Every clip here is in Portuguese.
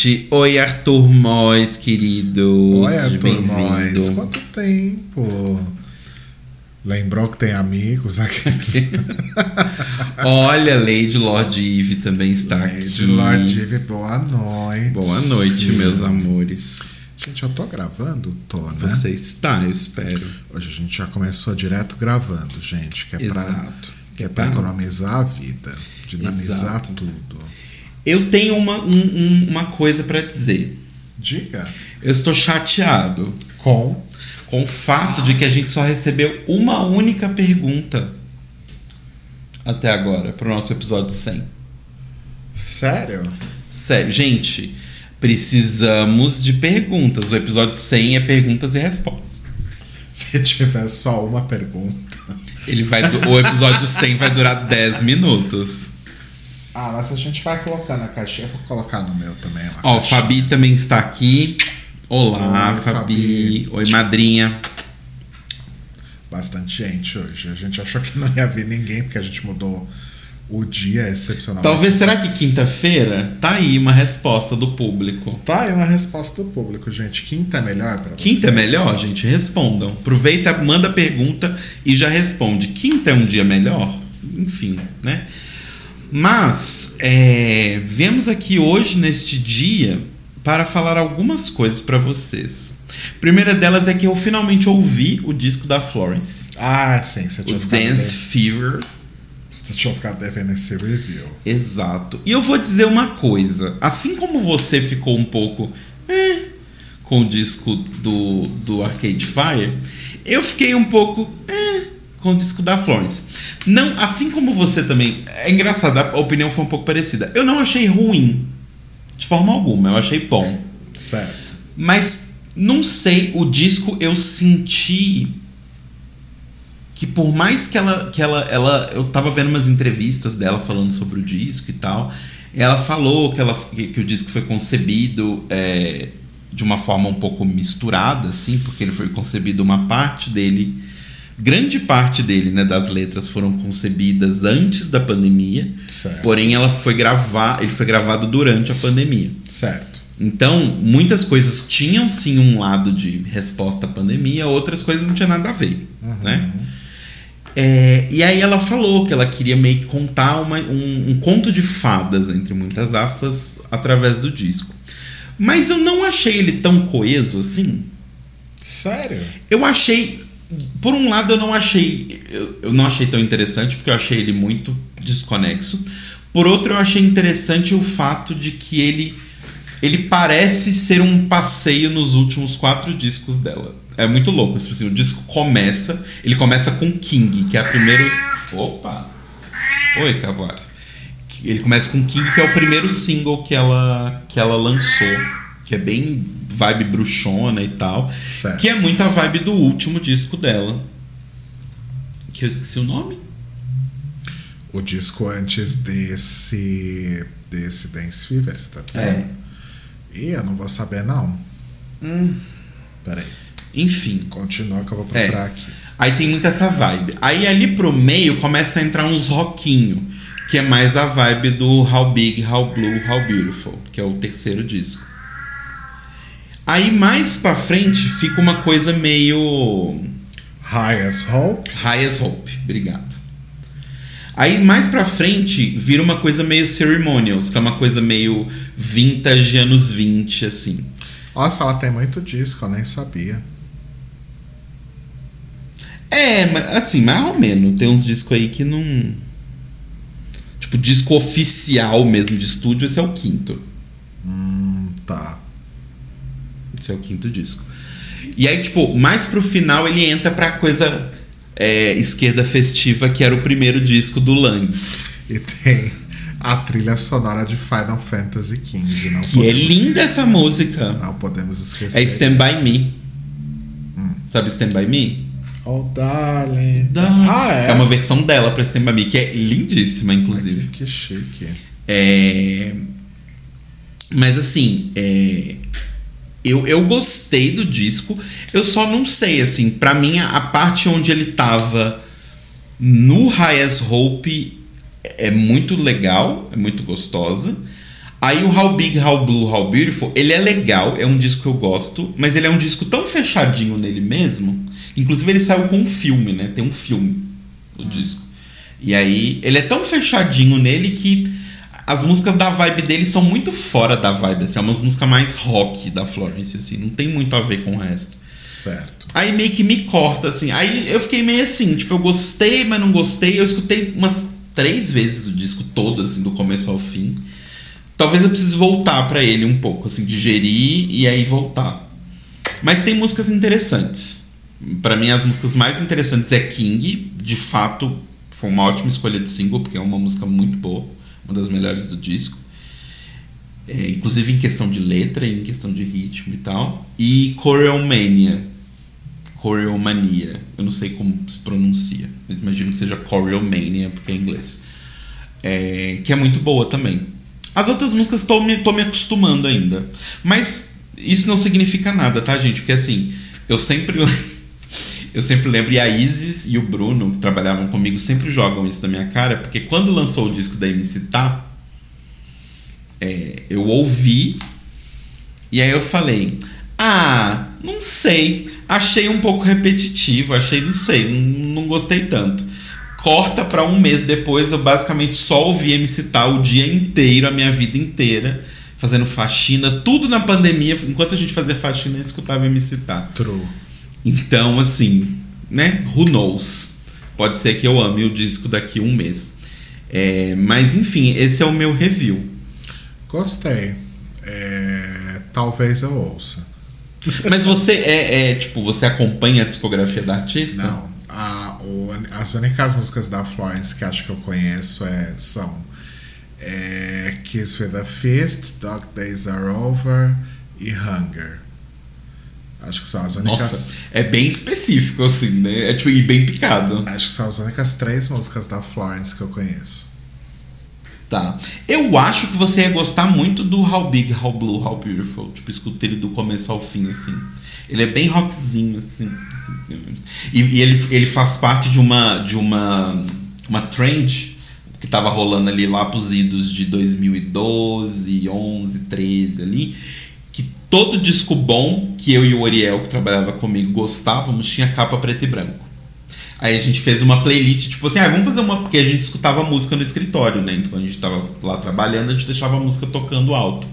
gente. Oi, Arthur Mois, querido. Oi, Arthur Mois. Quanto tempo? Lembrou que tem amigos aqui? Olha, Lady Lord Eve também está Lady aqui. Lord Eve, boa noite. Boa noite, meus amores. Gente, eu tô gravando? Tô, né? Você está, eu espero. Hoje a gente já começou direto gravando, gente. Que é pra, Exato. que é pra economizar a vida, dinamizar Exato. tudo. Eu tenho uma, um- um- uma coisa pra dizer. Diga. Eu estou chateado Com. com o fato de que a gente só recebeu uma única pergunta até agora pro nosso episódio 100. Sério? Sério, gente, precisamos de perguntas. O episódio 100 é perguntas e respostas. Se tiver só uma pergunta. Ele vai o episódio 100 vai durar 10 minutos. Ah, mas a gente vai colocar na caixinha. Eu vou colocar no meu também. uma Ó. Fabi também está aqui. Olá, Oi, Fabi. Fabi. Oi, madrinha. Bastante gente hoje. A gente achou que não ia vir ninguém, porque a gente mudou o dia excepcionalmente. Talvez, será que quinta-feira? Tá aí uma resposta do público. Tá aí uma resposta do público, gente. Quinta é melhor pra vocês? Quinta é melhor, gente? Respondam. Aproveita, manda pergunta e já responde. Quinta é um dia melhor? Enfim, né? Mas, é, viemos aqui hoje, neste dia, para falar algumas coisas para vocês. A primeira delas é que eu finalmente ouvi o disco da Florence, Ah, sim. Você o tinha, ficado Dance Fever. você tinha ficado devendo esse review. Exato. E eu vou dizer uma coisa. Assim como você ficou um pouco eh, com o disco do, do Arcade Fire, eu fiquei um pouco eh, com o disco da Florence. Não, assim como você também. É engraçado, a opinião foi um pouco parecida. Eu não achei ruim. De forma alguma, eu achei bom. Certo. Mas não sei, o disco eu senti que por mais que ela que ela, ela eu tava vendo umas entrevistas dela falando sobre o disco e tal, ela falou que ela que, que o disco foi concebido é, de uma forma um pouco misturada assim, porque ele foi concebido uma parte dele grande parte dele, né, das letras foram concebidas antes da pandemia, Certo. porém ela foi gravar, ele foi gravado durante a pandemia. Certo. Então, muitas coisas tinham sim um lado de resposta à pandemia, outras coisas não tinha nada a ver, né? É, e aí ela falou que ela queria meio que contar uma- um, um conto de fadas, entre muitas aspas, através do disco. Mas eu não achei ele tão coeso assim. Sério? Eu achei. Por um lado, eu não achei. Eu, eu não achei tão interessante, porque eu achei ele muito desconexo. Por outro, eu achei interessante o fato de que ele. Ele parece ser um passeio nos últimos quatro discos dela. É muito louco. Tipo assim, o disco começa. Ele começa com King, que é a primeira. Opa! Oi, Cavares. Ele começa com King, que é o primeiro single que ela, que ela lançou. Que é bem vibe bruxona e tal. Certo. Que é muito a vibe do último disco dela. Que eu esqueci o nome. O disco antes desse. desse Dance Fever, você tá dizendo? É. Ih, eu não vou saber, não. Hum. Peraí. Enfim. Continua que eu vou É. procurar aqui. Aí tem muito essa vibe. Aí ali pro meio começa a entrar uns rockinho, que é mais a vibe do How Big, How Blue, How Beautiful, que é o terceiro disco. Aí mais pra frente fica uma coisa meio High as Hope. High as Hope, obrigado. Aí mais pra frente vira uma coisa meio ceremonials, que é uma coisa meio vintage anos 20, assim. Nossa, ela tem muito disco, eu nem sabia. É, assim, mais ou menos. Tem uns discos aí que não. Tipo, disco oficial mesmo de estúdio, esse é o quinto. Hum, tá. É o quinto disco. E aí, tipo, mais pro final ele entra pra coisa é, esquerda festiva, que era o primeiro disco do Lands. E tem a trilha sonora de Final Fantasy XV. Não Que é podemos- linda essa música. Não podemos esquecer. É Stand By disso. Me. Sabe Stand By Me? Oh, darling. Ah, Ah, é? é uma versão dela pra Stand By Me, que é lindíssima, inclusive. Ai, que, que chique. É... Mas assim, é... eu, eu gostei do disco. Eu só não sei, assim, pra mim a, a parte onde ele tava No High as Hope é muito legal, é muito gostosa. Aí o How Big, How Blue, How Beautiful, ele é legal, é um disco que eu gosto, mas ele é um disco tão fechadinho nele mesmo. Inclusive ele saiu com um filme, né? Tem um filme o disco. E aí ele é tão fechadinho nele que as músicas da vibe dele são muito fora da vibe, assim, é uma música mais rock da Florence, assim, não tem muito a ver com o resto. Certo. Aí meio que me corta, assim. Aí eu fiquei meio assim, tipo, eu gostei, mas não gostei. Eu escutei umas três vezes o disco todo, assim, do começo ao fim. Talvez eu precise voltar para ele um pouco, assim, digerir e aí voltar. Mas tem músicas interessantes. Para mim, as músicas mais interessantes é King. De fato, foi uma ótima escolha de single, porque é uma música muito boa. Uma das melhores do disco. É, inclusive em questão de letra em questão de ritmo e tal. E Choreomania. Choreomania. Eu não sei como se pronuncia, mas imagino que seja Choreomania, porque é inglês. É, que é muito boa também. As outras músicas tô me, me acostumando ainda. Mas isso não significa nada, tá, gente? Porque assim, eu sempre. eu sempre lembro, e a Isis e o Bruno, que trabalhavam comigo, sempre jogam isso na minha cara, porque quando lançou o disco da MC Tá, é, eu ouvi, e aí eu falei: Ah, não sei. Achei um pouco repetitivo, achei, não sei, não, não gostei tanto corta para um mês depois, eu basicamente só ouvi MC Tal o dia inteiro, a minha vida inteira, fazendo faxina, tudo na pandemia. Enquanto a gente fazia faxina, eu escutava MC Tal. True. Então, assim, né? Who knows? Pode ser que eu ame o disco daqui a um mês. É, mas, enfim, esse é o meu review. Gostei. É, talvez eu ouça. Mas você é, é, tipo, você acompanha a discografia da artista? Não a, o, as únicas músicas da Florence que acho que eu conheço é, são é, Kiss with a Fist, Dog Days Are Over e Hunger. Acho que são as únicas. Nossa, é bem específico, assim, né? É tipo, bem picado. Acho que são as únicas três músicas da Florence que eu conheço. Tá. Eu acho que você ia gostar muito do How Big, How Blue, How Beautiful. Tipo, escuta ele do começo ao fim, assim. Ele é bem rockzinho, assim. E, e, ele, ele faz parte de uma de uma uma trend que estava rolando ali lá pros idos de 2012, 11, 13 ali, que todo disco bom que eu e o Oriel que trabalhava comigo gostávamos tinha capa preto e branco. Aí a gente fez uma playlist, tipo assim, ah, vamos fazer uma. Porque a gente escutava música no escritório, né? Então a gente tava lá trabalhando, a gente deixava a música tocando alto.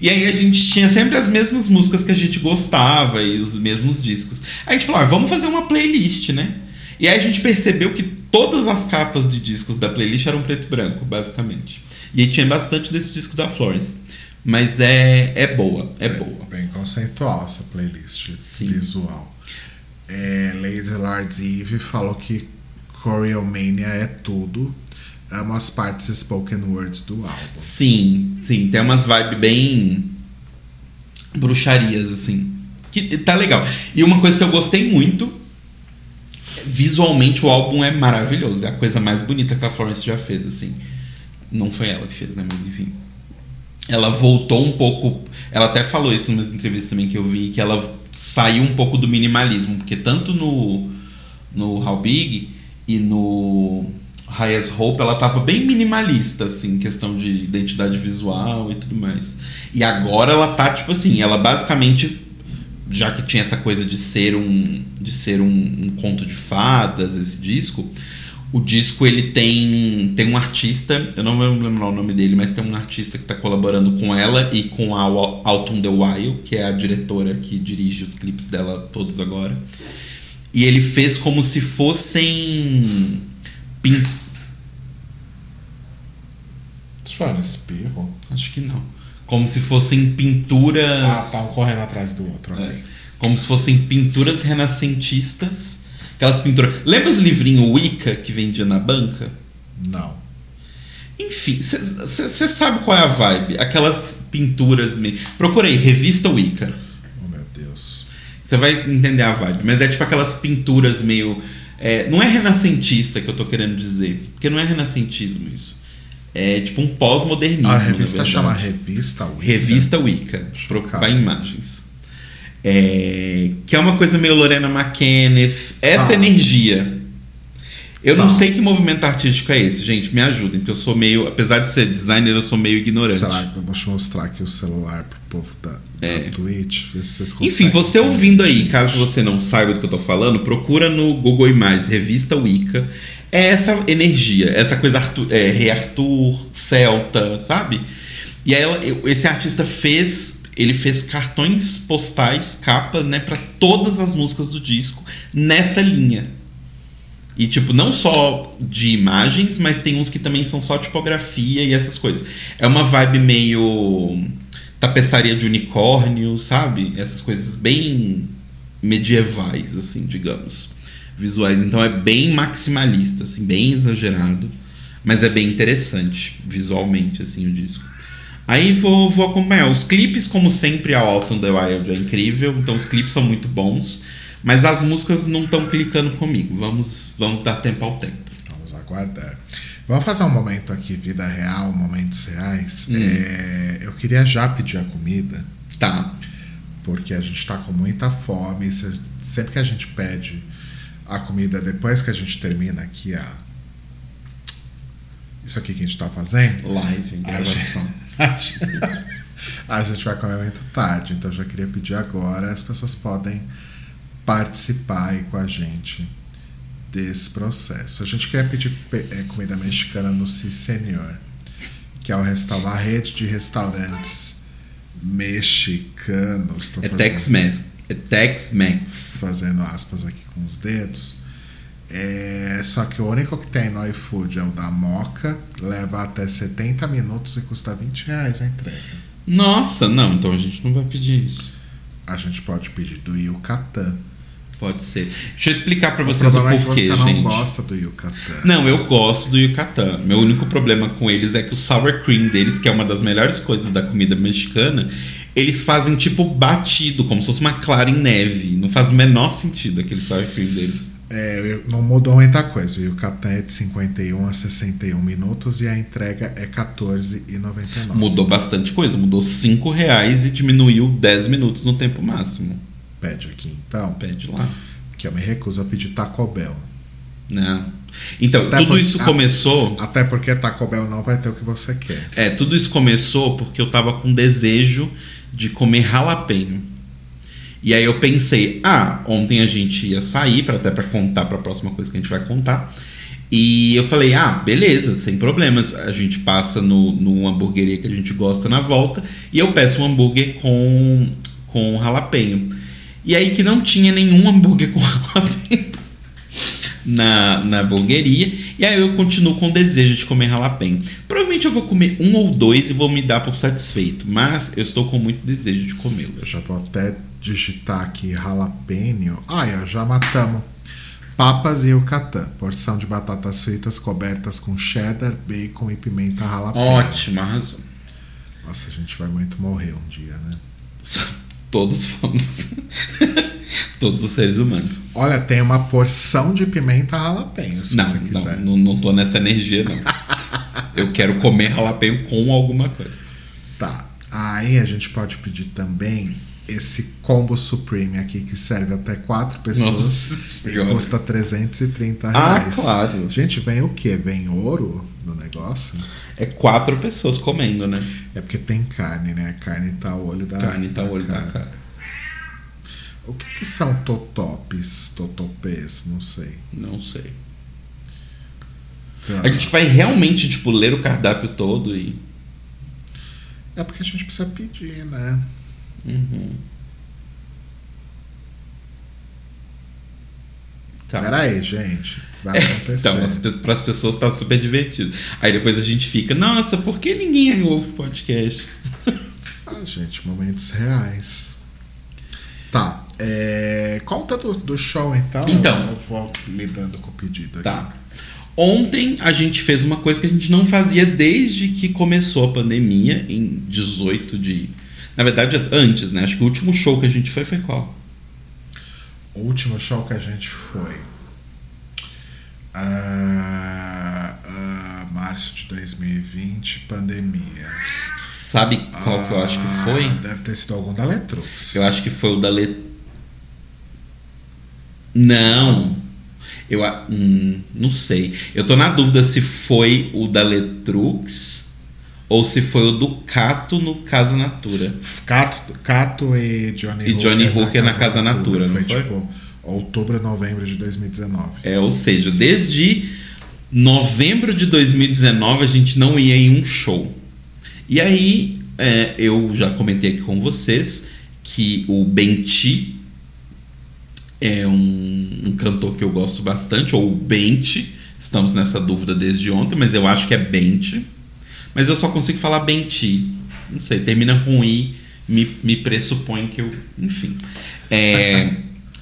E aí a gente tinha sempre as mesmas músicas que a gente gostava e os mesmos discos. Aí a gente falou, ah, vamos fazer uma playlist, né? E aí a gente percebeu que todas as capas de discos da playlist eram preto e branco, basicamente. E aí tinha bastante desse disco da Florence. Mas é, é boa, é, boa. Bem conceitual essa playlist Sim. visual. É, Lady Lord Eve falou que Choreomania é tudo é umas partes spoken words do álbum. Sim, sim. Tem umas vibes bem. bruxarias, assim. Que tá legal. E uma coisa que eu gostei muito. Visualmente o álbum é maravilhoso. É a coisa mais bonita que a Florence já fez, assim. Não foi ela que fez, né? Mas enfim. Ela voltou um pouco. Ela até falou isso nas entrevistas também que eu vi, que ela saiu um pouco do minimalismo. Porque tanto no, no How Big e no Hayes Hope, ela tava bem minimalista, assim, questão de identidade visual e tudo mais. E agora ela tá, tipo assim, ela basicamente, já que tinha essa coisa de ser um, de ser um, um conto de fadas, esse disco, o disco ele tem, tem um artista, eu não vou lembrar o nome dele, mas tem um artista que está colaborando com ela e com a Autumn The Wild, que é a diretora que dirige os clipes dela todos agora. E ele fez como se fossem foi um espirro? Acho que não. Como se fossem pinturas. Ah, tá, um correndo atrás do outro, ok. É. Como se fossem pinturas renascentistas. Aquelas pinturas. Lembra os livrinhos Wicca que vendia na banca? Não. Enfim, você sabe qual é a vibe? Aquelas pinturas. Me... Procurei, revista Wicca. Oh, meu Deus. Você vai entender a vibe. Mas é tipo aquelas pinturas meio. É, não é renascentista que eu tô querendo dizer. Porque não é renascentismo isso. É tipo um pós-modernismo. A revista chama Revista Wicca. Revista Wicca. Procurar imagens. É, que é uma coisa meio Lorena McKenneth. Essa ah. energia. Eu não Tá. sei que movimento artístico é esse, gente. Me ajudem, porque eu sou meio. Apesar de ser designer, eu sou meio ignorante. Será que eu vou mostrar aqui o celular pro povo da, da É. Twitch? Ver se vocês Enfim, você ouvindo aí, caso você não saiba do que eu tô falando, procura no Google Imagens, revista Wicca. É essa energia, essa coisa Arthur, é, Rei Arthur, Celta, sabe? E aí ela- esse artista fez. Ele fez cartões postais, capas, né, para todas as músicas do disco nessa linha. E, tipo, não só de imagens, mas tem uns que também são só tipografia e essas coisas. É uma vibe meio tapeçaria de unicórnio, sabe? Essas coisas bem medievais, assim, digamos. Visuais. Então é bem maximalista, assim, bem exagerado. Mas é bem interessante, visualmente, assim, o disco. Aí vou, vou acompanhar. Os clipes, como sempre, a Autumn the Wild é incrível. Então os clipes são muito bons. Mas as músicas não estão clicando comigo. Vamos, vamos dar tempo ao tempo. Vamos aguardar. Vamos fazer um momento aqui, vida real, momentos reais. Hum. É, eu queria já pedir a comida, Tá. porque a gente tá com muita fome. Se- Sempre que a gente pede a comida depois que a gente termina aqui a. Isso aqui que a gente tá fazendo. Live, gravação. A gente, a gente vai comer muito tarde, então eu já queria pedir agora. As pessoas podem participar com a gente desse processo. A gente queria pedir pe- eh, comida mexicana no Si Senhor, que é o resta- uma rede de restaurantes mexicanos. Tô É Tex-Mex. É Tex-Mex. fazendo aspas aqui com os dedos. É, só que o único que tem no iFood é o da Moca, leva até 70 minutos e custa 20 reais a entrega. Nossa, não, então a gente não vai pedir isso. A gente pode pedir do Yucatán. Pode ser. Deixa eu explicar pra O vocês o é que porquê, você não gente. gosta do Yucatán. Não, eu gosto do Yucatán. Meu único problema com eles é que o sour cream deles, que é uma das melhores coisas da comida mexicana, eles fazem tipo batido, como se fosse uma clara em neve. Não faz o menor sentido aquele sour cream deles. É, não mudou muita coisa. O Yucatán é de 51 a 61 minutos e a entrega é 14,99. Mudou bastante coisa. Mudou 5 reais e diminuiu 10 minutos no tempo máximo. Pede aqui então, Pede lá. que eu me recuso a pedir Taco Bell. Né? Então, Até tudo isso começou. Até porque Taco Bell não vai ter o que você quer. É, tudo isso começou porque eu tava com desejo de comer jalapeno. E aí eu pensei, ah, ontem a gente ia sair para até para contar para a próxima coisa que a gente vai contar. E eu falei, ah, beleza, sem problemas. A gente passa no, numa hamburgueria que a gente gosta na volta e eu peço um hambúrguer com com jalapeno. E aí que não tinha nenhum hambúrguer com jalapeno na, na hamburgueria. E aí eu continuo com o desejo de comer jalapeno. Provavelmente eu vou comer um ou dois e vou me dar por satisfeito. Mas eu estou com muito desejo de comê-los. Eu já vou até digitar aqui jalapeno. Ah, já matamos. Papas e Yucatán. Porção de batatas fritas cobertas com cheddar, bacon e pimenta jalapeno. Ótimo, arrasou. Nossa, a gente vai muito morrer um dia, né? Todos vamos. Todos os seres humanos. Olha, tem uma porção de pimenta jalapeno, se Não, você não, quiser. não, não tô nessa energia, não. Eu quero comer jalapeno com alguma coisa. Tá. Aí a gente pode pedir também esse combo supreme aqui que serve até quatro pessoas Nossa e custa 330 Ah, reais. claro. Gente, vem o quê? Vem ouro no negócio? É quatro pessoas comendo, né? É porque tem carne, né? A carne tá o olho da Carne tá o olho da cara. O que, que são totopes, totopês? Não sei. Não sei. Tá. A gente vai realmente, tipo, ler o cardápio todo e. É porque a gente precisa pedir, né? Uhum. Tá. Pera aí, gente. Vai acontecer. Então, para as pessoas tá super divertido. Aí depois a gente fica, nossa, por que ninguém ouve o podcast? Ah, gente, momentos reais. Tá. É... Conta do, do show, então. Então. Eu, eu vou lidando com o pedido aqui. Tá. Ontem a gente fez uma coisa que a gente não fazia desde que começou a pandemia, em 18 de. Na verdade, antes, né? Acho que o último show que a gente foi foi qual? O último show que a gente foi. Ah, ah, março de 2020, pandemia. Sabe qual que eu acho que foi? Ah, Deve ter sido algum da Letrux. Eu acho que foi o da Let... Não. Eu hum, não sei. Eu tô na dúvida se foi o da Letrux ou se foi o do Cato no Casa Natura. Cato, Cato e Johnny E Johnny Hooker na Casa Natura, não foi? foi? tipo outubro a novembro de 2019. É, ou seja, desde novembro de 2019 a gente não ia em um show. E aí é, eu já comentei aqui com vocês que o Benti é um, um cantor que eu gosto bastante, ou Bente, estamos nessa dúvida desde ontem, mas eu acho que é Bente. Mas eu só consigo falar Benti. Não sei, termina com I, me, me pressupõe que eu. Enfim. É.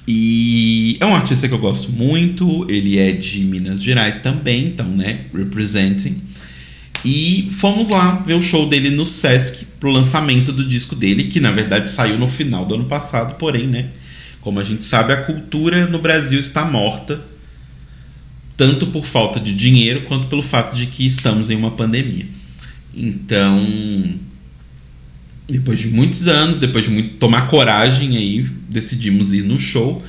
E é um artista que eu gosto muito, ele é de Minas Gerais também, então, né, representing. E fomos lá ver o show dele no Sesc pro lançamento do disco dele, que na verdade saiu no final do ano passado, porém, né, como a gente sabe, a cultura no Brasil está morta, tanto por falta de dinheiro quanto pelo fato de que estamos em uma pandemia. Então, depois de muitos anos, depois de muito tomar coragem aí, decidimos ir no show.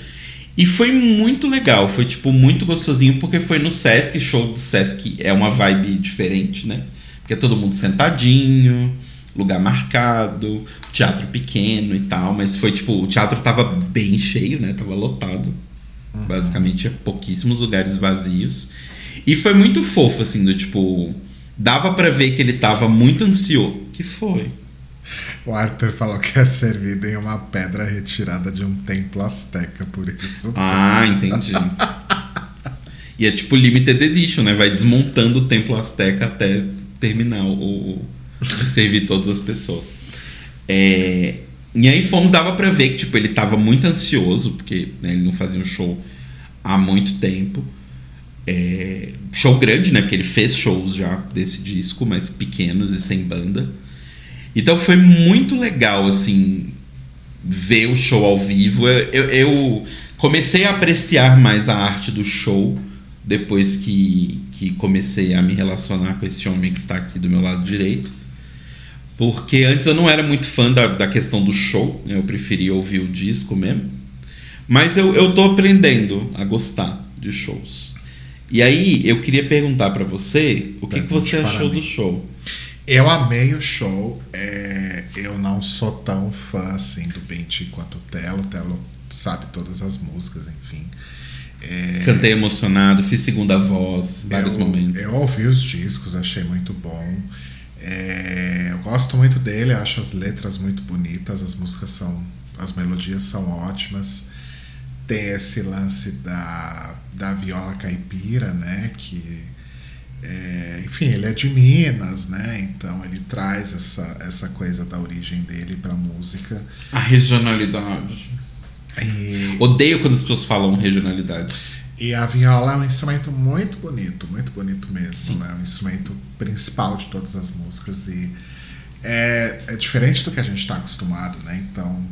E foi muito legal, foi tipo muito gostosinho, porque foi no Sesc, show do Sesc é uma vibe diferente, né? Porque é todo mundo sentadinho, lugar marcado, teatro pequeno e tal, mas foi tipo, o teatro tava bem cheio, né? Tava lotado. Basicamente, pouquíssimos lugares vazios. E foi muito fofo, assim, do tipo. Dava pra ver que ele tava muito ansioso. que foi? O Arthur falou que é servido em uma pedra retirada de um templo asteca, por isso. Ah, entendi. e é tipo limited edition, né? Vai desmontando o templo azteca até terminar o, o- servir todas as pessoas. É, e aí fomos, dava pra ver que tipo, ele tava muito ansioso, porque né, ele não fazia um show há muito tempo. É, show grande, né? Porque ele fez shows já desse disco, mas pequenos e sem banda. Então foi muito legal, assim, ver o show ao vivo. Eu, eu comecei a apreciar mais a arte do show depois que, que comecei a me relacionar com esse homem que está aqui do meu lado direito. Porque antes eu não era muito fã da, da questão do show, né? eu preferia ouvir o disco mesmo. Mas eu, eu tô aprendendo a gostar de shows. E aí eu queria perguntar pra você o que, que você para achou mim. do show. Eu amei o show. é, eu não sou tão fã assim do Bente quanto o Telo. O Telo sabe todas as músicas, enfim. É, Cantei emocionado, fiz segunda voz, vários eu, momentos. Eu ouvi os discos, achei muito bom. É, eu gosto muito dele, acho as letras muito bonitas, as músicas são. As melodias são ótimas. Tem esse lance da, da viola caipira, né? Que. é, enfim, ele é de Minas, né? Então ele traz essa, essa coisa da origem dele pra música. A regionalidade. E, Odeio quando as pessoas falam regionalidade. E a viola é um instrumento muito bonito, muito bonito mesmo. né? É um instrumento principal de todas as músicas e é, é diferente do que a gente está acostumado, né? Então,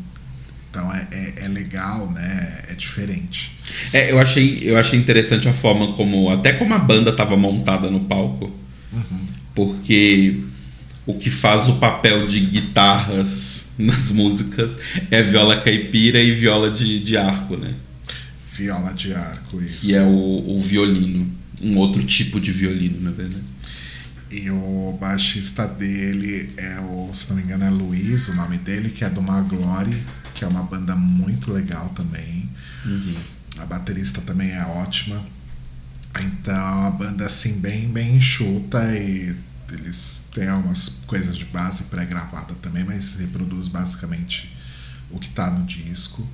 então é, é, é legal, né? É diferente. É, eu achei, eu achei interessante a forma como. Até como a banda estava montada no palco. Porque o que faz o papel de guitarras nas músicas é viola caipira e viola de, de arco, né? Viola de arco, isso. E é o, o violino. Um outro tipo de violino, na verdade. E o baixista dele é o, se não me engano, é Luiz, o nome dele, que é do Maglore, que é uma banda muito legal também. A baterista também é ótima. Então a banda assim bem bem enxuta e eles têm algumas coisas de base pré-gravada também, mas reproduz basicamente o que tá no disco.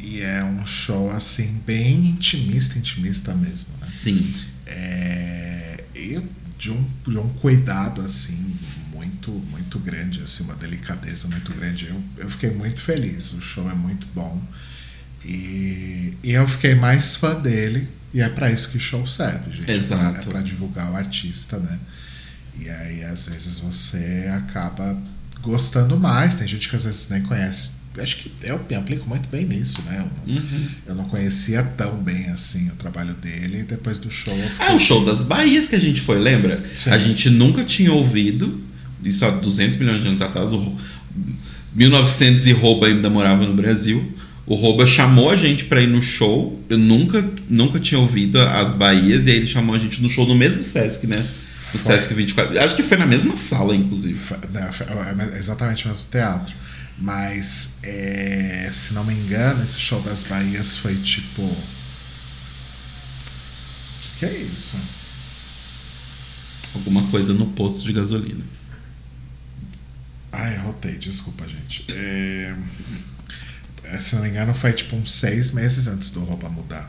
E é um show assim bem intimista, intimista mesmo, né? Sim. É, e de um, de um cuidado assim muito muito grande assim uma delicadeza muito grande eu, eu fiquei muito feliz o show é muito bom e, e eu fiquei mais fã dele e é para isso que o show serve gente Exato. é para divulgar o artista né e aí às vezes você acaba gostando mais tem gente que às vezes nem conhece acho que eu me aplico muito bem nisso né eu não, Uhum. eu não conhecia tão bem assim o trabalho dele e depois do show Ah, o show das Bahias que a gente foi, lembra? Sim. A gente nunca tinha ouvido, isso há 200 milhões de anos atrás, o 1900 e rouba ainda morava no Brasil. O Roba chamou a gente pra ir no show. Eu nunca, nunca tinha ouvido as Bahias. E aí ele chamou a gente no show no mesmo Sesc, né? No Foi. Sesc 24. Acho que foi na mesma sala, inclusive. Fa- né, é exatamente o mesmo teatro. Mas, é, se não me engano, esse show das Bahias foi tipo. O que, que é isso? Alguma coisa no posto de gasolina. Ai, rotei, desculpa, gente. É, é, se não me engano, foi tipo uns seis meses antes do Roupa mudar.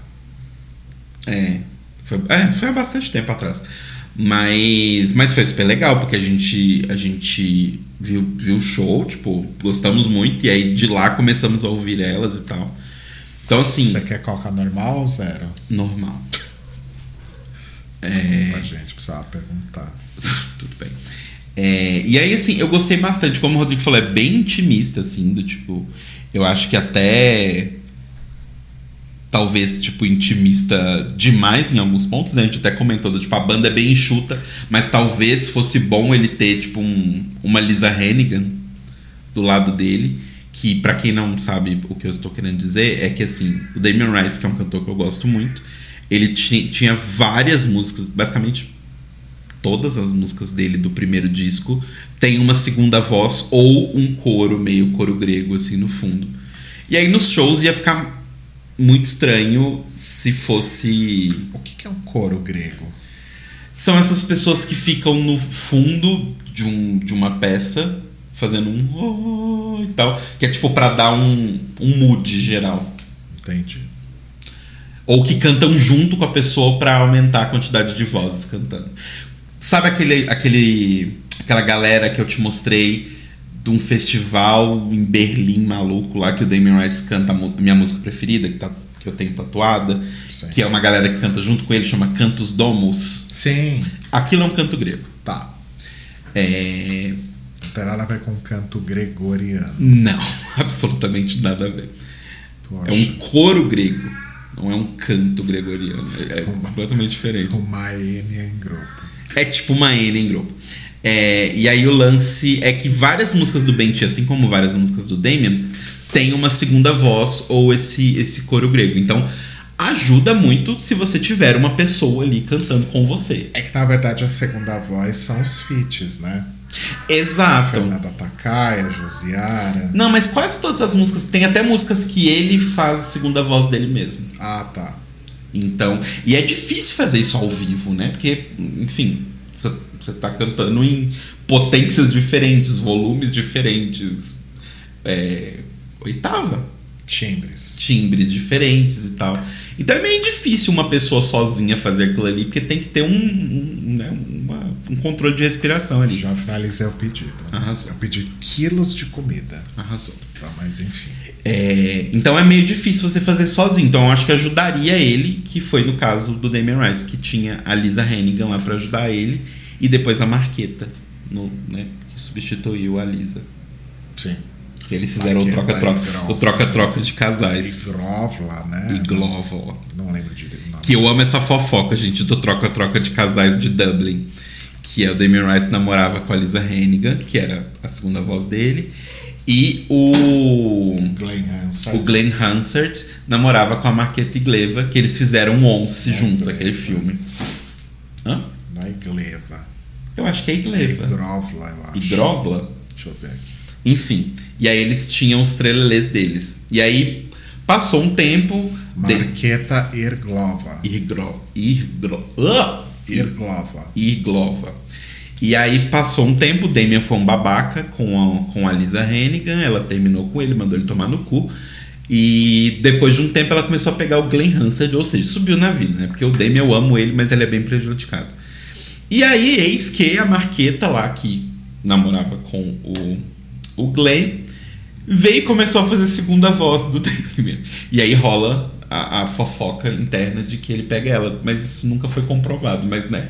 É. Foi, é, foi há bastante tempo atrás. Mas, mas foi super legal, porque a gente, a gente viu, viu o show, tipo, gostamos muito, e aí de lá começamos a ouvir elas e tal. Então, assim, Você quer coca normal ou zero? normal. Desculpa, gente, precisava perguntar. Tudo bem. É, e aí, assim, eu gostei bastante. Como o Rodrigo falou, é bem intimista, assim, do tipo. Eu acho que até. Talvez, tipo, intimista demais em alguns pontos, né? A gente até comentou, do, tipo, a banda é bem enxuta, mas talvez fosse bom ele ter, tipo, um, uma Lisa Hennigan do lado dele. Que, pra quem não sabe o que eu estou querendo dizer, é que, assim, o Damien Rice, que é um cantor que eu gosto muito, ele ti- tinha várias músicas, basicamente todas as músicas dele do primeiro disco tem uma segunda voz ou um coro, meio coro grego, assim, no fundo. E aí nos shows ia ficar muito estranho se fosse. O que, é um coro grego? São essas pessoas que ficam no fundo de, um, de uma peça, fazendo um. "Oh", e tal, que é tipo pra dar um, um mood geral. Entendi. Ou que cantam junto com a pessoa pra aumentar a quantidade de vozes cantando. Sabe aquele, aquele, aquela galera que eu te mostrei de um festival em Berlim maluco lá que o Damien Rice canta a minha música preferida, que, tá, que eu tenho tatuada, Sim. que é uma galera que canta junto com ele, chama Cantos Domos. Sim, Aquilo é um canto grego. tá. É... Não tem nada a ver com canto gregoriano. Não, absolutamente nada a ver. Poxa, É um coro grego, não é um canto gregoriano. É, é completamente diferente. uma N em grupo. É tipo uma N em grupo. É, e aí o lance é que várias músicas do Benty, assim como várias músicas do Damien, tem uma segunda voz ou esse, esse coro grego. Então ajuda muito se você tiver uma pessoa ali cantando com você. É que na verdade a segunda voz são os feats, né? Exato. Fernanda Takaya, Josiara. Não, mas quase todas as músicas, tem até músicas que ele faz a segunda voz dele mesmo. Ah, tá. Então, e é difícil fazer isso ao vivo, né? Porque, enfim, você- você tá cantando em potências diferentes, volumes diferentes, é, oitava, Timbres. timbres diferentes e tal. Então é meio difícil uma pessoa sozinha fazer aquilo ali, porque tem que ter um, um, né, uma- um controle de respiração ali. Já finalizei o pedido. Arrasou. Eu pedi quilos de comida. Arrasou. Tá, mas enfim. É, então é meio difícil você fazer sozinho. Então eu acho que ajudaria ele, que foi no caso do Damien Rice, que tinha a Lisa Hennigan lá pra ajudar ele, e depois a Marqueta, no, né, que substituiu a Lisa. Sim. Que eles fizeram o troca-troca, o troca-troca de casais. Igrovla, né? Glovo. Não lembro direito o nome. Que eu amo essa fofoca, gente, do troca-troca de casais de Dublin. Que é o Damien Rice namorava com a Lisa Hennigan, que era a segunda voz dele. E o Glenn Hansard. O Glenn Hansard namorava com a Marqueta Igleva, que eles fizeram Once juntos, aquele filme. Hã? Não é Igleva. Eu acho que é É Igleva. Igrovla, eu acho. Igrovla? Deixa eu ver aqui. Enfim. E aí eles tinham os trelelês deles. E aí passou um tempo. De... Marqueta Irglova. Irgro... Irgro... Ah! Irglova. Irglova. E aí passou um tempo, Damien foi um babaca com a, com a Lisa Hennigan, ela terminou com ele, mandou ele tomar no cu. E depois de um tempo ela começou a pegar o Glenn Hansard, ou seja, subiu na vida, né? Porque o Damien eu amo ele, mas ele é bem prejudicado. E aí, eis que a Marqueta lá, que namorava com o, o Glenn, veio e começou a fazer segunda voz do Damien. E aí rola a, a fofoca interna de que ele pega ela, mas isso nunca foi comprovado, mas né?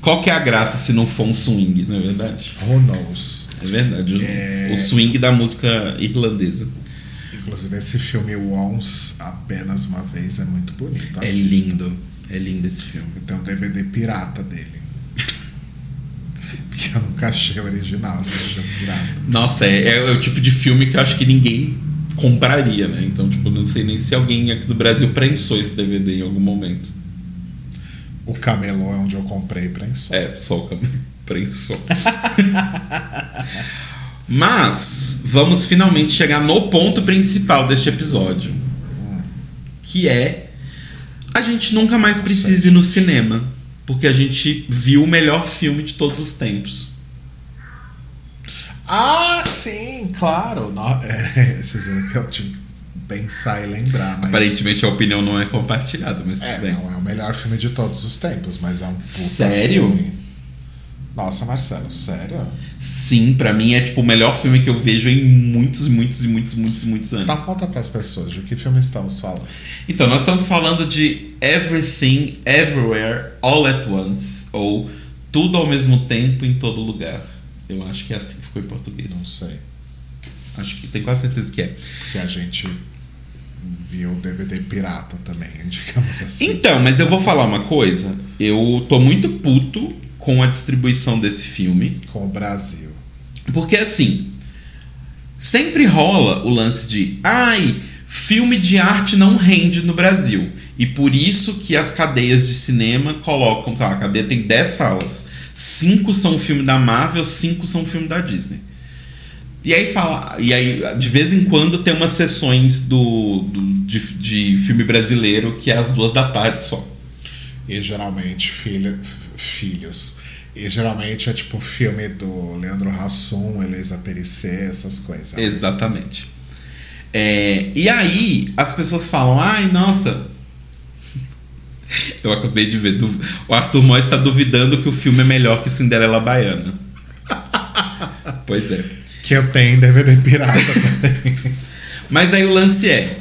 Qual que é a graça se não for um swing, não é verdade? Who knows? É verdade. o- É. O swing da música irlandesa. Inclusive, esse filme Once, apenas uma vez, é muito bonito. É Assista. lindo. É lindo esse filme. Tem um DVD pirata dele. Porque eu nunca achei o original, o pirata. Nossa, é, é o tipo de filme que eu acho que ninguém compraria, né? Então, tipo, não sei nem se alguém aqui do Brasil prensou esse DVD em algum momento. O camelô é onde eu comprei prensou. É, só o camelô prensou. Mas vamos finalmente chegar no ponto principal deste episódio, que é a gente nunca mais precisa ir no cinema, porque a gente viu o melhor filme de todos os tempos. Ah, sim, claro. No, é, vocês viram que eu tive pensar e lembrar. Mas... Aparentemente a opinião não é compartilhada, mas É, tudo bem. não é o melhor filme de todos os tempos, mas é um Sério? filme. Nossa, Marcelo, sério? Sim, pra mim é tipo o melhor filme que eu vejo em muitos, muitos e muitos, muitos, muitos anos. Dá conta pras pessoas de que filme estamos falando. Então, nós estamos falando de Everything, Everywhere, All at Once, ou Tudo ao mesmo tempo em todo lugar. Eu acho que é assim que ficou em português. Não sei. Acho que tenho quase certeza que é. Que a gente viu o DVD pirata também, digamos assim. Então, mas eu vou falar uma coisa. Eu tô muito puto com a distribuição desse filme. Com o Brasil. Porque assim, sempre rola o lance de ai, filme de arte não rende no Brasil. E por isso que as cadeias de cinema colocam, sei lá, a cadeia tem 10 salas. Cinco são filme da Marvel, cinco são filme da Disney. E aí fala. E aí, de vez em quando, tem umas sessões do, do- de, de filme brasileiro que é às duas da tarde só. E geralmente filha, filhos. E geralmente é tipo filme do Leandro Hassum, Elisa Perissé, essas coisas. Exatamente. É, e aí as pessoas falam, ai, nossa. Eu acabei de ver. O Arthur Moy está duvidando que o filme é melhor que Cinderela Baiana. pois é. Que eu tenho DVD pirata também. Mas aí o lance é.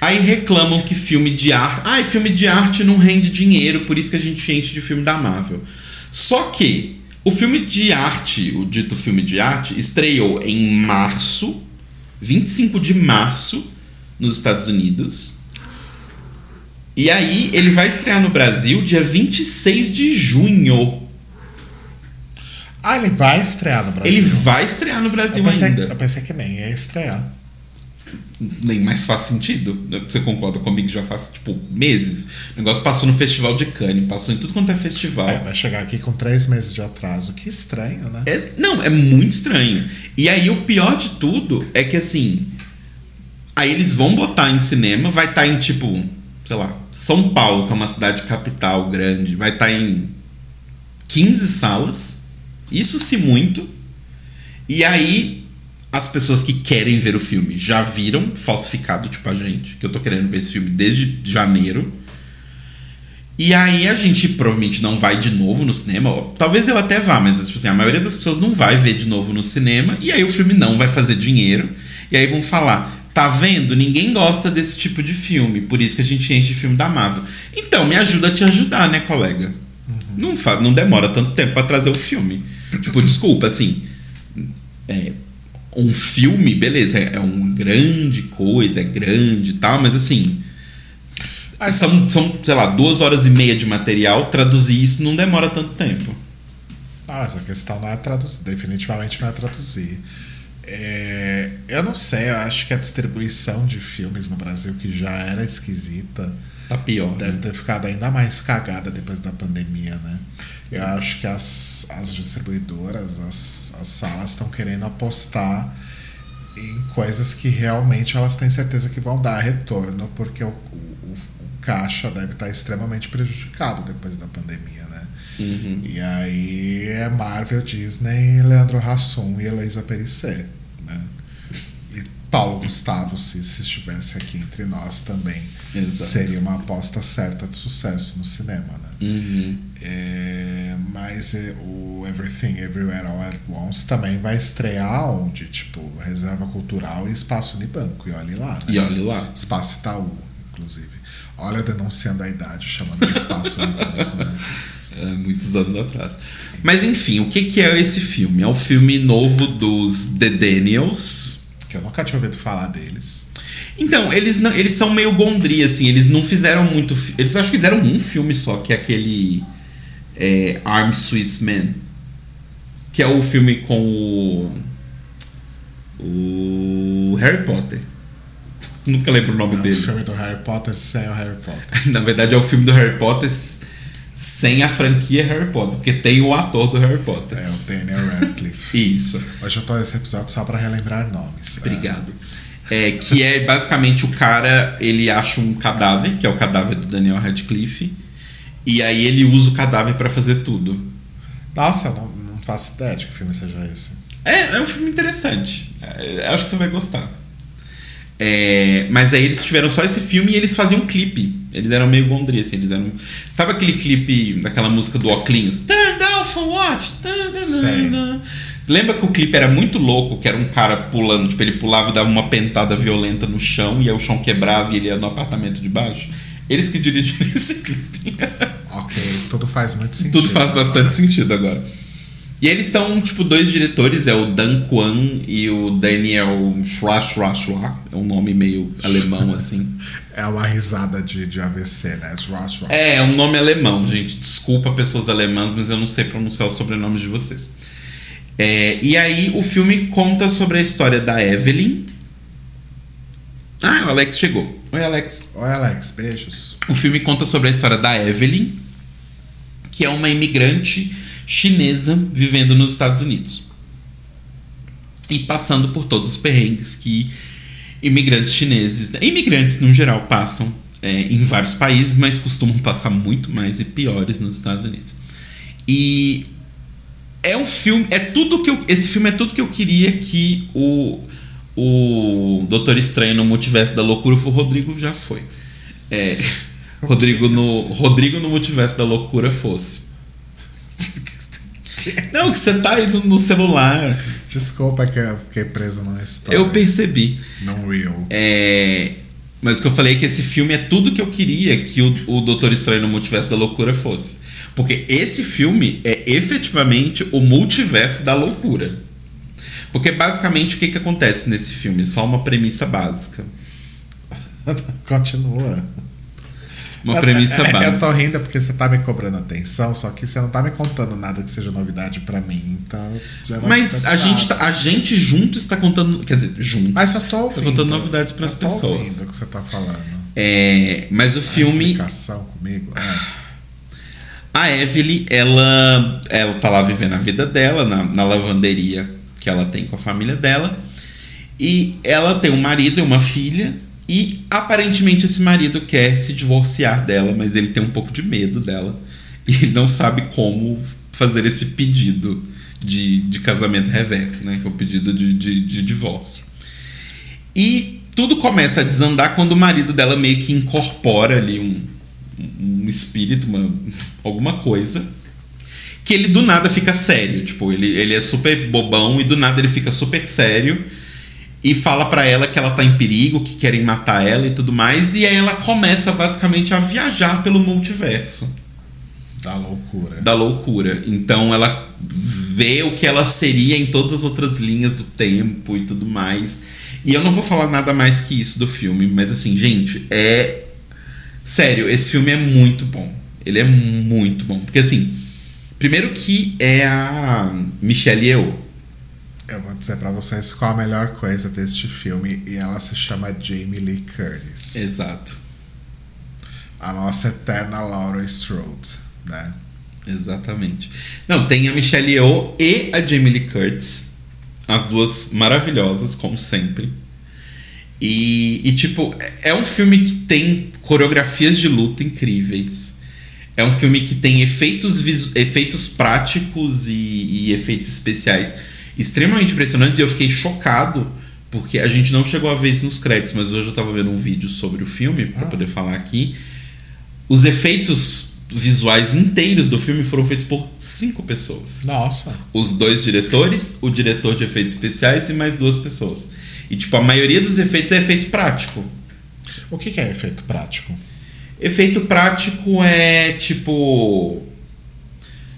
Aí reclamam que filme de arte. Ai, filme de arte não rende dinheiro, por isso que a gente enche de filme da Marvel. Só que o filme de arte, o dito filme de arte, estreou em março, 25 de março, nos Estados Unidos. E aí ele vai estrear no Brasil dia 26 de junho. Ah, ele vai estrear no Brasil. Ele vai estrear no Brasil eu pensei, ainda. eu pensei que nem ia estrear. nem mais faz sentido. Você concorda comigo que já faz, tipo, meses. O negócio passou no Festival de Cannes, passou em tudo quanto é festival. É, vai chegar aqui com três meses de atraso. Que estranho, né? É- não, é muito estranho. E aí o pior de tudo é que assim. Aí eles vão botar em cinema, vai estar em tipo, sei lá, São Paulo, que é uma cidade capital grande, vai estar em 15 salas. Isso se muito. E aí as pessoas que querem ver o filme já viram falsificado, tipo a gente, que eu tô querendo ver esse filme desde janeiro. E aí a gente provavelmente não vai de novo no cinema. Talvez eu até vá, mas tipo assim, a maioria das pessoas não vai ver de novo no cinema. E aí o filme não vai fazer dinheiro. E aí vão falar: tá vendo? Ninguém gosta desse tipo de filme. Por isso que a gente enche de filme da Marvel. Então, me ajuda a te ajudar, né, colega? Não, fa não demora tanto tempo pra trazer o filme. Tipo, desculpa, assim. É, um filme, beleza, é, é uma grande coisa, é grande e tal, mas assim. Ah, São, são, sei lá, duas horas e meia de material, traduzir isso não demora tanto tempo. Ah, mas a questão não é traduzir. Definitivamente não é traduzir. É, eu não sei, eu acho que a distribuição de filmes no Brasil, que já era esquisita, Tá pior. deve né? ter ficado ainda mais cagada depois da pandemia, né? Eu acho que as, as distribuidoras, as, as salas estão querendo apostar em coisas que realmente elas têm certeza que vão dar retorno, porque o, o, o caixa deve estar extremamente prejudicado depois da pandemia, né? Uhum. E aí é Marvel, Disney, Leandro Hassum e Heloísa Perissé? E Paulo Gustavo, se, se estivesse aqui entre nós também, Exato. seria uma aposta certa de sucesso no cinema, né? Uhum. É, mas é, o Everything Everywhere All at Once também vai estrear onde? Tipo, Reserva Cultural e Espaço Unibanco. E olhe lá, né? E olha lá. Espaço Itaú, inclusive. Olha, denunciando a idade, chamando de Espaço Unibanco, né? É, muitos anos atrás. Mas enfim, o que, que é esse filme? É o filme novo dos The Daniels. Que eu nunca tinha ouvido falar deles. Então, eles, não, eles são meio gondri, assim, eles não fizeram muito. Eles acho que fizeram um filme só, que é aquele. É, Arm Swiss Man. Que é o filme com o. O Harry Potter. nunca lembro o nome É o dele. filme do Harry Potter sem o Harry Potter. Na verdade, é o filme do Harry Potter sem a franquia Harry Potter, porque tem o ator do Harry Potter. É o Daniel Radcliffe. Isso. Hoje eu tô nesse episódio só pra relembrar nomes. Obrigado. É, que é basicamente o cara, ele acha um cadáver, que é o cadáver do Daniel Radcliffe, e aí ele usa o cadáver pra fazer tudo. Nossa, não, não faço ideia de que filme seja esse. É, é um filme interessante. É, acho que você vai gostar. É, mas aí eles tiveram só esse filme e eles faziam um clipe. Eles eram meio gondri, assim. Eles eram. Sabe aquele clipe daquela música do Oclinhos? Turn down for what? Lembra que o clipe era muito louco, que era um cara pulando, tipo, ele pulava e dava uma pentada violenta no chão, e aí o chão quebrava e ele ia no apartamento de baixo? Eles que dirigiram esse clipe. Ok, tudo faz muito sentido. Tudo faz bastante sentido agora. E eles são, tipo, dois diretores, é o Dan Kwan e o Daniel Schwa Schwa Schwa. É um nome meio alemão, assim. É uma risada de, de AVC, né? Ross Ross. É, é um nome alemão, gente. Desculpa pessoas alemãs, mas eu não sei pronunciar os sobrenomes de vocês. É, e aí o filme conta sobre a história da Evelyn. Ah, o Alex chegou. Oi, Alex. Oi, Alex, beijos. O filme conta sobre a história da Evelyn, que é uma imigrante chinesa vivendo nos Estados Unidos. E passando por todos os perrengues que imigrantes chineses, né, imigrantes no geral, passam é, em vários países, mas costumam passar muito mais e piores nos Estados Unidos. E é um filme, é tudo que eu, esse filme é tudo que eu queria que o o Doutor Estranho no Multiverso da Loucura, o Rodrigo já foi. É, Rodrigo no Rodrigo no Multiverso da Loucura fosse. Não, que você tá aí no, no celular. Desculpa que eu fiquei preso numa história. Eu percebi. Não real. É, mas o que eu falei é que esse filme é tudo que eu queria que o, o Doutor Estranho no Multiverso da Loucura fosse. Porque esse filme é efetivamente o multiverso da loucura. Porque basicamente o que, que acontece nesse filme? Só uma premissa básica. Continua. Uma premissa É, Eu básica. tô rindo porque você tá me cobrando atenção, só que você não tá me contando nada que seja novidade pra mim. Então. vai Mas a gente, tá- a gente junto está contando. Quer dizer, junto. Mas eu tô ouvindo. contando novidades Eu tô pessoas. ouvindo o que você tá falando. É, mas o filme. Implicação comigo. É. A Evelyn, ela, ela tá lá vivendo a vida dela na, na lavanderia que ela tem com a família dela. E ela tem um marido e uma filha. E aparentemente esse marido quer se divorciar dela, mas ele tem um pouco de medo dela. E não sabe como fazer esse pedido de, de casamento reverso, né? Que é o pedido de, de, de divórcio. E tudo começa a desandar quando o marido dela meio que incorpora ali um, um espírito, uma, alguma coisa. Que ele do nada fica sério. Tipo, ele, ele é super bobão e do nada ele fica super sério. E fala pra ela que ela tá em perigo, que querem matar ela e tudo mais. E aí ela começa basicamente a viajar pelo multiverso Da loucura. da loucura. Então ela vê o que ela seria em todas as outras linhas do tempo e tudo mais. E eu não vou falar nada mais que isso do filme, mas assim, gente, é. Sério, esse filme é muito bom. Ele é muito bom. Porque assim, primeiro que é a Michelle Yeoh. Eu vou dizer pra vocês qual a melhor coisa deste filme e ela se chama Jamie Lee Curtis. Exato. A nossa eterna Laura Strode, né? Exatamente. Não, tem a Michelle Yeoh e a Jamie Lee Curtis. As duas maravilhosas, como sempre. E, e, tipo, é um filme que tem coreografias de luta incríveis. É um filme que tem efeitos, efeitos práticos e, e efeitos especiais extremamente impressionantes. E eu fiquei chocado, porque a gente não chegou a ver isso nos créditos, mas hoje eu tava vendo um vídeo sobre o filme, pra poder falar aqui. Os efeitos visuais inteiros do filme foram feitos por cinco pessoas Nossa. os dois diretores, o diretor de efeitos especiais e mais duas pessoas. E, tipo, a maioria dos efeitos é efeito prático. O que que é efeito prático? Efeito prático é, tipo.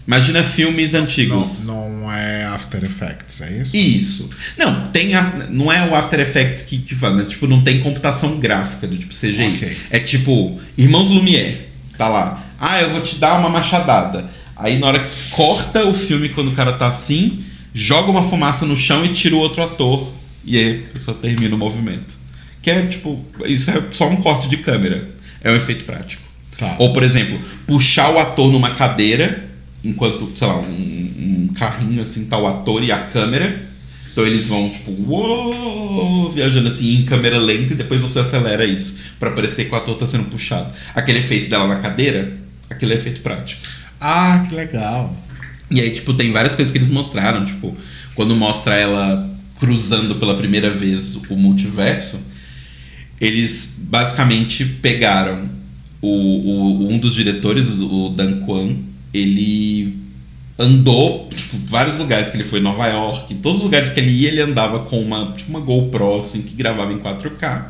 Imagina filmes Não, antigos. não é After Effects, é isso? Isso. Não, tem a- não é o After Effects que, que faz, mas tipo, não tem computação gráfica do tipo CGI. Ok. É tipo, Irmãos Lumière, tá lá. Ah, eu vou te dar uma machadada. Aí na hora que corta o filme quando o cara tá assim, joga uma fumaça no chão e tira o outro ator. E aí a pessoa termina o movimento. Que é tipo, isso é só um corte de câmera. É um efeito prático. Tá. Ou, por exemplo, puxar o ator numa cadeira, enquanto, sei lá, um, um carrinho assim, tá o ator e a câmera. Então eles vão, tipo, uou, viajando assim em câmera lenta e depois você acelera isso pra parecer que o ator tá sendo puxado. Aquele efeito dela na cadeira, aquele é efeito prático. Ah, que legal. E aí, tipo, tem várias coisas que eles mostraram, tipo, quando mostra ela cruzando pela primeira vez o multiverso, eles basicamente pegaram o, o- um dos diretores, o Dan Kwan, ele andou, tipo, vários lugares que ele foi, Nova York, todos os lugares que ele ia, ele andava com uma, tipo, uma GoPro, assim, que gravava em 4K.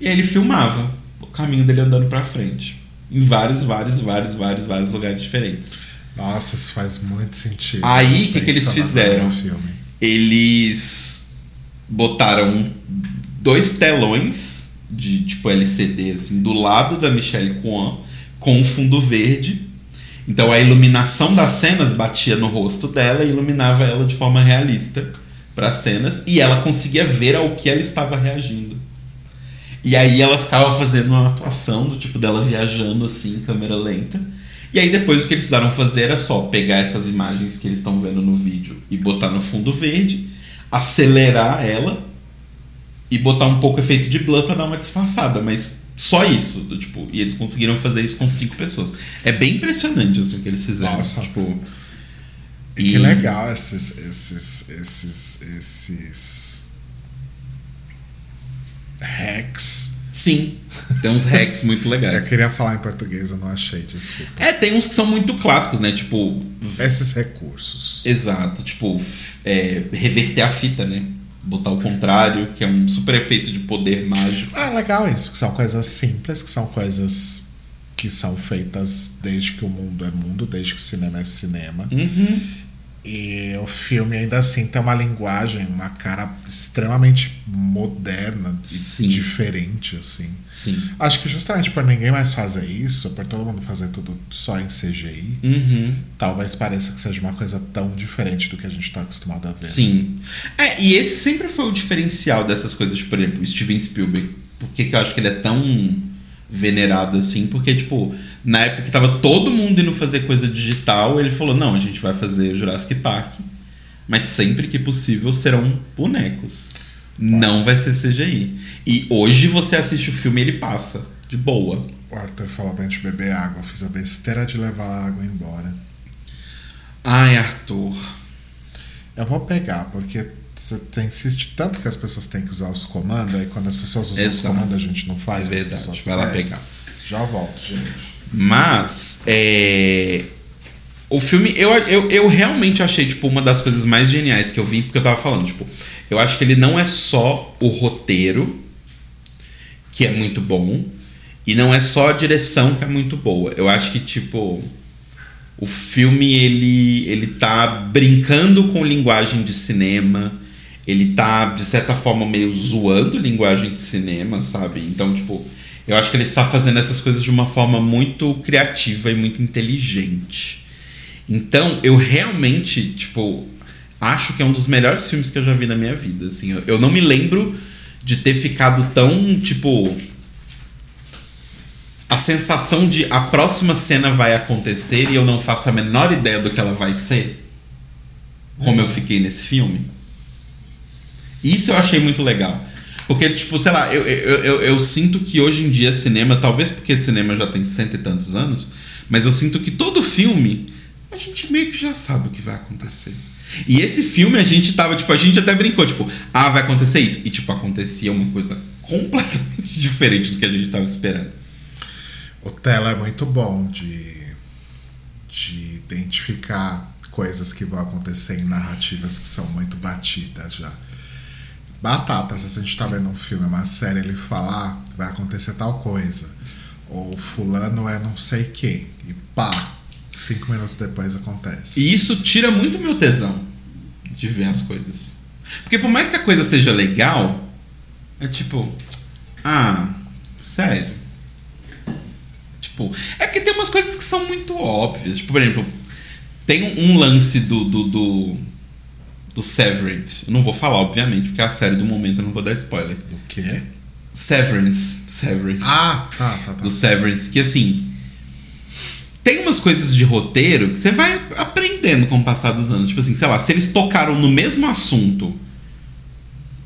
E aí ele filmava o caminho dele andando pra frente. Em vários, vários, vários, vários, vários lugares diferentes. Nossa, isso faz muito sentido. Aí, que que eles fizeram? eles botaram dois telões de tipo LCD assim do lado da Michelle Kwan com um fundo verde. Então a iluminação das cenas batia no rosto dela e iluminava ela de forma realista para as cenas e ela conseguia ver ao que ela estava reagindo. E aí ela ficava fazendo uma atuação do tipo dela viajando assim em câmera lenta. E aí depois o que eles precisaram fazer era só pegar essas imagens que eles estão vendo no vídeo e botar no fundo verde, acelerar ela e botar um pouco efeito de blur para dar uma disfarçada, mas só isso, do tipo, e eles conseguiram fazer isso com cinco pessoas. É bem impressionante assim, o que eles fizeram, Nossa. tipo, E E- que legal esses. esses. esses. esses. hacks. sim, tem uns hacks muito Eu legais. queria falar em português, eu não achei, desculpa. É, tem uns que são muito clássicos, né? Tipo, Esses recursos. Exato, tipo, é, reverter a fita, né? Botar o contrário, que é um super efeito de poder mágico. Ah, legal isso, que são coisas simples, que são coisas que são feitas desde que o mundo é mundo, desde que o cinema é cinema. Uhum. E o filme ainda assim tem uma linguagem, uma cara extremamente moderna, e Sim. diferente, assim. Sim. Acho que justamente por ninguém mais fazer isso, por todo mundo fazer tudo só em CGI, Uhum. talvez pareça que seja uma coisa tão diferente do que a gente tá acostumado a ver. Sim. É, e esse sempre foi o diferencial dessas coisas, por exemplo, o Steven Spielberg. Por que, que eu acho que ele é tão venerado assim? Porque, tipo, na época que tava todo mundo indo fazer coisa digital, ele falou: não, a gente vai fazer Jurassic Park, mas sempre que possível serão bonecos. Não vai ser CGI. E hoje você assiste o filme e ele passa, de boa. O Arthur falou pra gente beber água, eu fiz a besteira de levar a água embora. Ai, Arthur. Eu vou pegar, porque você insiste tanto que as pessoas têm que usar os comandos, aí quando as pessoas usam os Exato. comandos a gente não faz. É verdade, pessoas vai lá pedem. pegar. Já volto, gente. Mas, é. O filme, eu, eu, eu realmente achei, tipo, uma das coisas mais geniais que eu vi, porque eu tava falando, tipo, eu acho que ele não é só o roteiro, que é muito bom, e não é só a direção que é muito boa. Eu acho que, tipo, o filme, ele, ele tá brincando com linguagem de cinema, ele tá, de certa forma, meio zoando linguagem de cinema, sabe? Então, tipo, eu acho que ele está fazendo essas coisas de uma forma muito criativa e muito inteligente. Então, eu realmente, tipo, acho que é um dos melhores filmes que eu já vi na minha vida. Assim, eu, eu não me lembro de ter ficado tão, tipo. A sensação de a próxima cena vai acontecer e eu não faço a menor ideia do que ela vai ser. Como eu fiquei nesse filme. Isso eu achei muito legal. Porque, tipo, sei lá, eu, eu, eu, eu sinto que hoje em dia cinema, talvez porque cinema já tem cento e tantos anos, mas eu sinto que todo filme a gente meio que já sabe o que vai acontecer. E esse filme a gente tava, tipo, a gente até brincou, tipo, ah, vai acontecer isso. E, tipo, acontecia uma coisa completamente diferente do que a gente tava esperando. O Tela é muito bom de, de identificar coisas que vão acontecer em narrativas que são muito batidas já. Batata, se a gente tá vendo um filme, uma série, ele falar vai acontecer tal coisa. Ou fulano é não sei quem. E pá, cinco minutos depois acontece. E isso tira muito meu tesão de ver as coisas. Porque por mais que a coisa seja legal, é tipo, ah, sério. Tipo, é porque tem umas coisas que são muito óbvias. Tipo, por exemplo, tem um, um lance do, do, do, do Severance. Eu não vou falar, obviamente, porque é a série do momento, eu não vou dar spoiler. O quê? Severance. Severance. Ah, tá, tá, tá. do Severance, que assim. Tem umas coisas de roteiro que você vai aprendendo com o passar dos anos. Tipo assim, sei lá, se eles tocaram no mesmo assunto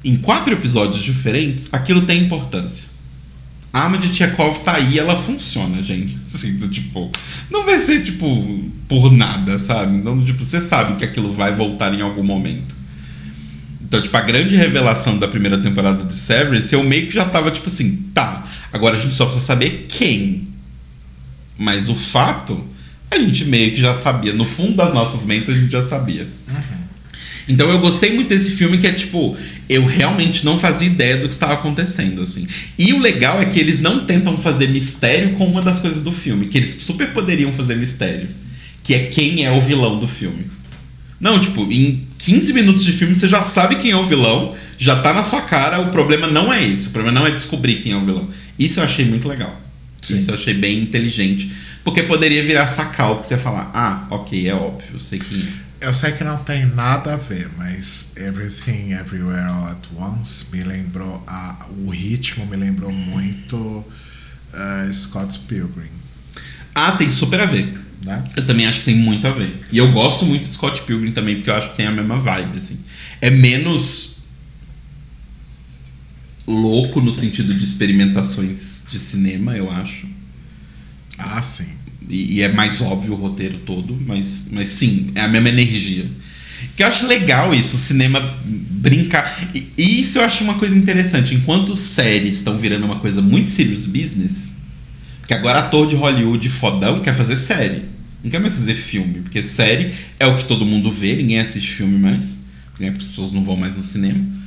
em quatro episódios diferentes, aquilo tem importância. A arma de Tchekov tá aí, ela funciona, gente. Assim, do, tipo, não vai ser tipo por nada, sabe? Então, tipo, você sabe que aquilo vai voltar em algum momento. Então, tipo, a grande revelação da primeira temporada de Severance, eu meio que já tava tipo assim, tá, agora a gente só precisa saber quem. Mas o fato, a gente meio que já sabia. No fundo das nossas mentes, a gente já sabia. Então eu gostei muito desse filme que é tipo, eu realmente não fazia ideia do que estava acontecendo, assim. E o legal é que eles não tentam fazer mistério com uma das coisas do filme, que eles super poderiam fazer mistério, que é quem é o vilão do filme. Não, tipo, em 15 minutos de filme você já sabe quem é o vilão, já tá na sua cara, o problema não é esse, o problema não é descobrir quem é o vilão. Isso eu achei muito legal. Sim. Isso eu achei bem inteligente. Porque poderia virar sacal, porque você ia falar, ah, ok, é óbvio, eu sei quem é. Eu sei que não tem nada a ver, mas Everything Everywhere All at Once me lembrou. A, o ritmo me lembrou muito uh, Scott Pilgrim, Ah, tem super a ver. né? Eu também acho que tem muito a ver. E eu gosto muito de Scott Pilgrim também, porque eu acho que tem a mesma vibe, assim. É menos louco no sentido de experimentações de cinema, eu acho. Ah, sim. E, e é mais óbvio o roteiro todo, mas, mas sim, é a mesma energia. Que eu acho legal isso, o cinema brincar. E, isso eu acho uma coisa interessante. Enquanto séries estão virando uma coisa muito serious business, porque agora ator de Hollywood fodão quer fazer série. Não quer mais fazer filme, porque série é o que todo mundo vê, ninguém assiste filme mais. Né? Porque as pessoas não vão mais no cinema.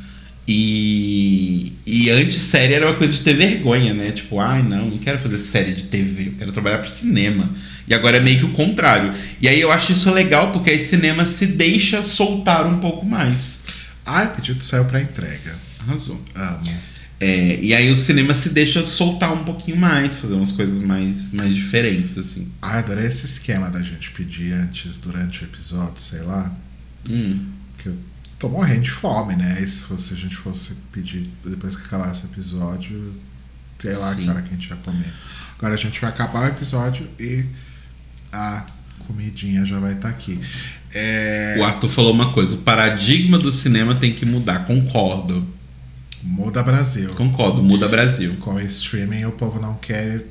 E, e antes série era uma coisa de ter vergonha, né? Tipo, ai não, não quero fazer série de TV, eu quero trabalhar pro cinema. E agora é meio que o contrário. E aí eu acho isso legal porque aí cinema se deixa soltar um pouco mais. Ai, pedido saiu pra entrega. Arrasou. Amo. É, e aí o cinema se deixa soltar um pouquinho mais, fazer umas coisas mais, mais diferentes, assim. Ai, adorei esse esquema da gente pedir antes, durante o episódio, sei lá. Hum. Que eu tô morrendo de fome, né? E se fosse, a gente fosse pedir depois que acabasse o episódio, sei lá Sim. que hora que a gente ia comer. Agora a gente vai acabar o episódio e a comidinha já vai estar aqui. É, O Arthur falou uma coisa: o paradigma do cinema tem que mudar. Concordo. Muda Brasil. Concordo, muda Brasil. Com o streaming o povo não quer.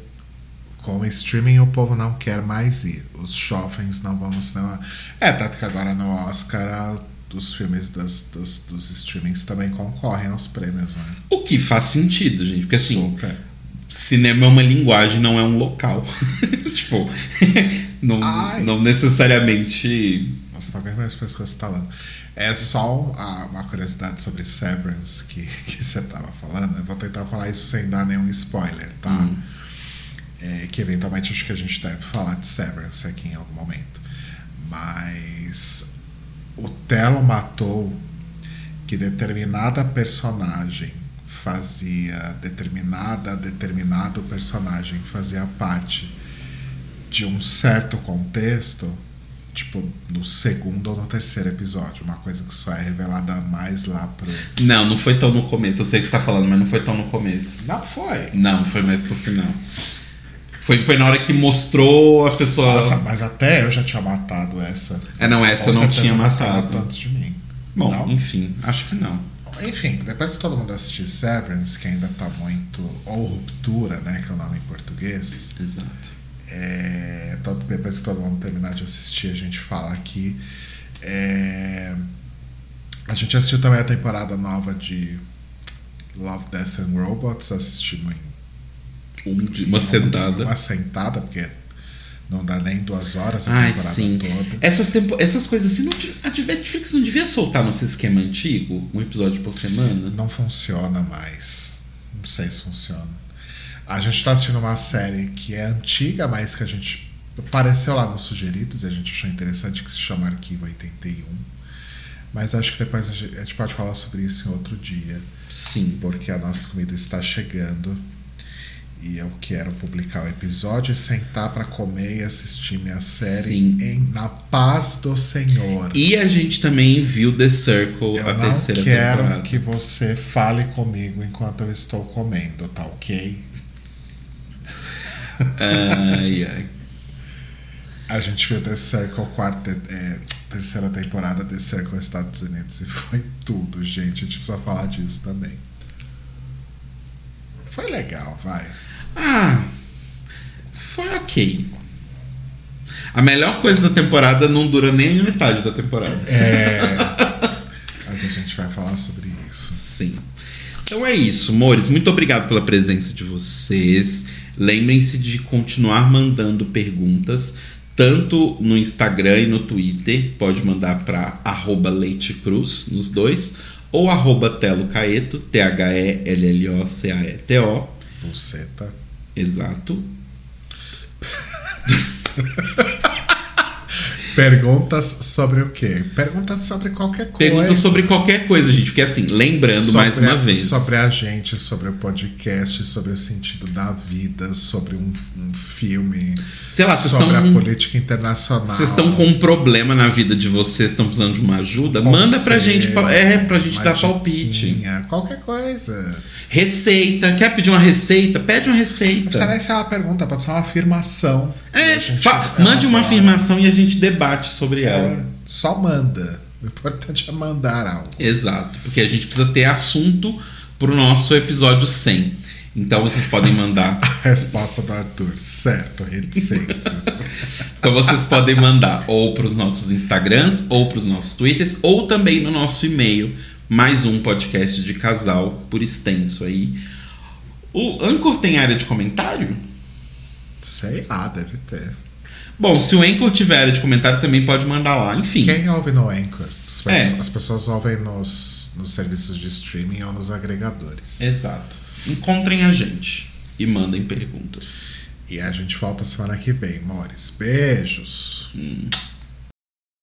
Com o streaming o povo não quer mais ir. Os shoppings não vão no cinema. É, tanto que agora no Oscar a- os filmes das, das- dos streamings também concorrem aos prêmios, né? O que faz sentido, gente, porque assim, Super. cinema é uma linguagem, não é um local. tipo, não, Ai. não necessariamente. Nossa, talvez mais pessoas falando. É só uma curiosidade sobre Severance que, que você tava falando. Eu vou tentar falar isso sem dar nenhum spoiler, tá? Hum. É, que eventualmente acho que a gente deve falar de Severance aqui em algum momento. Mas o Telo matou que determinada personagem fazia determinada determinado personagem fazia parte de um certo contexto, tipo no segundo ou no terceiro episódio, uma coisa que só é revelada mais lá pro. Não, não foi tão no começo. Eu sei o que você tá falando, mas não foi tão no começo. Não foi. Não, foi mais pro final. Foi, foi na hora que mostrou a pessoa. Nossa, mas até eu já tinha matado essa. É, não, essa eu não tinha matado. antes de mim. Bom, Não? enfim, acho que não. Enfim, depois que todo mundo assistir Severance, que ainda tá muito. Ou Ruptura, né? Que é o nome em português. Exato. É, todo- depois que todo mundo terminar de assistir, a gente fala aqui. É, a gente assistiu também a temporada nova de Love, Death and Robots. Assistimos em Um de- uma sentada. Uma sentada, porque não dá nem duas horas a Ai, temporada sim. toda. Essas, tempo... Essas coisas assim, não... a Netflix não devia soltar nosso esquema antigo? Um episódio por semana? Não funciona mais. Não sei se funciona. A gente tá assistindo uma série que é antiga, mas que a gente apareceu lá nos sugeridos e a gente achou interessante, que se chama Arquivo 81. Mas acho que depois a gente pode falar sobre isso em outro dia, Sim. porque a nossa comida está chegando. E eu quero publicar o episódio e sentar para comer e assistir minha série Sim. em, na paz do Senhor. E a gente também viu The Circle, eu a não terceira quero temporada. que você fale comigo enquanto eu estou comendo, tá ok? Ai, ai. A gente viu The Circle, quarta, é, terceira temporada The Circle Estados Unidos e foi tudo, gente. A gente precisa falar disso também. Foi legal, vai. Ah, foi ok. A melhor coisa da temporada não dura nem a metade da temporada. É. Mas a gente vai falar sobre isso. Sim. Então é isso, amores. Muito obrigado pela presença de vocês. Lembrem-se de continuar mandando perguntas, tanto no Instagram e no Twitter. Pode mandar para @leitecruz nos dois ou arroba Telo Caeto, T-H-E-L-L-O-C-A-E-T-O. Buceta. Exato. Perguntas sobre o quê? Perguntas sobre qualquer coisa. Pergunta sobre qualquer coisa, gente. Porque assim, lembrando Sobre mais uma a- vez. Sobre a gente, sobre o podcast, sobre o sentido da vida, sobre um, um filme. Sei lá, sobre estão- a política internacional. Vocês estão com um problema na vida de vocês, estão precisando de uma ajuda? Manda pra Conselho, gente, é, pra gente dar palpite. Qualquer coisa. Receita, quer pedir uma receita? Pede uma Não precisa receita. nem ser uma pergunta, pode ser uma afirmação. É, a fa- mande uma afirmação e a gente debate sobre ela. É, só manda. O importante é mandar algo. Exato, porque a gente precisa ter assunto pro nosso episódio 100. Então vocês podem mandar. Resposta do Arthur. Certo, reticências. Então vocês podem mandar ou pros nossos Instagrams, ou pros nossos Twitters, ou também no nosso e-mail. Mais um podcast de casal por extenso aí. O Anchor tem área de comentário? Sei lá, deve ter. Bom, se o Anchor tiver de comentário, também pode mandar lá. Enfim. Quem ouve no Anchor? As, É. pessoas, as pessoas ouvem nos, nos serviços de streaming ou nos agregadores. Exato. Encontrem a gente e mandem perguntas. E a gente volta semana que vem, Mores. Beijos. Hum.